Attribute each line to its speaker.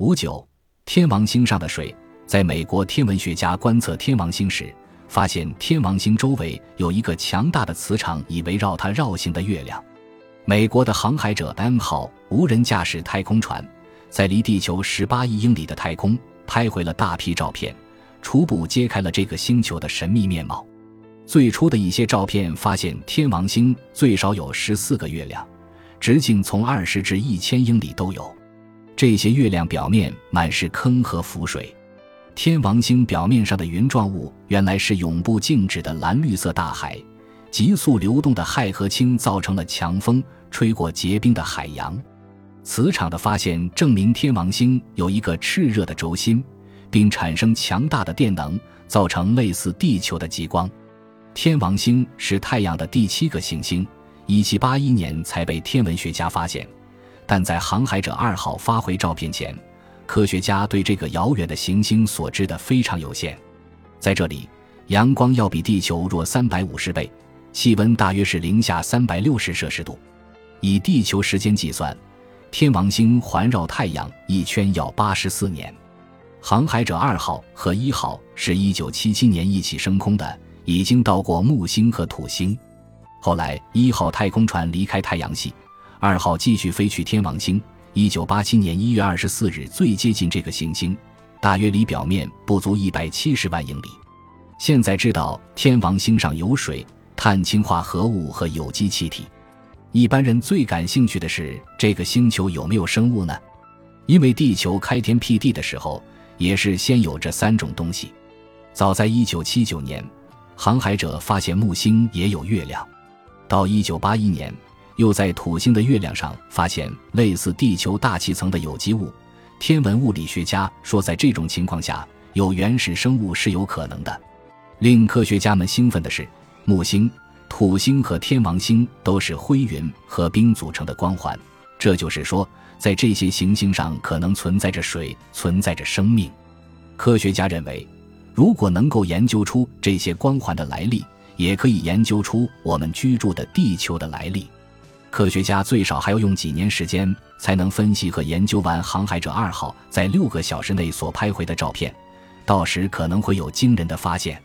Speaker 1: 五九，天王星上的水。在美国天文学家观测天王星时，发现天王星周围有一个强大的磁场，以围绕它绕行的月亮。美国的航海者 M 号无人驾驶太空船，在离地球十八亿英里的太空拍回了大批照片，初步揭开了这个星球的神秘面貌。最初的一些照片发现，天王星最少有十四个月亮，直径从二十至一千英里都有。这些月亮表面满是坑和浮水。天王星表面上的云状物原来是永不静止的蓝绿色大海，急速流动的氦和氢造成了强风吹过结冰的海洋。磁场的发现证明天王星有一个炽热的轴心，并产生强大的电能，造成类似地球的极光。天王星是太阳的第七个行星，1781年才被天文学家发现，但在航海者二号发回照片前。科学家对这个遥远的行星所知的非常有限，在这里，阳光要比地球弱三百五十倍，气温大约是零下三百六十摄氏度。以地球时间计算，天王星环绕太阳一圈要八十四年。航海者二号和一号是一九七七年一起升空的，已经到过木星和土星。后来，一号太空船离开太阳系，二号继续飞去天王星。一九八七年一月二十四日，最接近这个行星，大约离表面不足一百七十万英里。现在知道天王星上有水、碳氢化合物和有机气体。一般人最感兴趣的是这个星球有没有生物呢？因为地球开天辟地的时候也是先有这三种东西。早在一九七九年，航海者发现木星也有月亮。到一九八一年。又在土星的月亮上发现类似地球大气层的有机物。天文物理学家说，在这种情况下，有原始生物是有可能的。令科学家们兴奋的是，木星、土星和天王星都是灰云和冰组成的光环。这就是说，在这些行星上可能存在着水，存在着生命。科学家认为，如果能够研究出这些光环的来历，也可以研究出我们居住的地球的来历。科学家最少还要用几年时间才能分析和研究完航海者二号在六个小时内所拍回的照片，到时可能会有惊人的发现。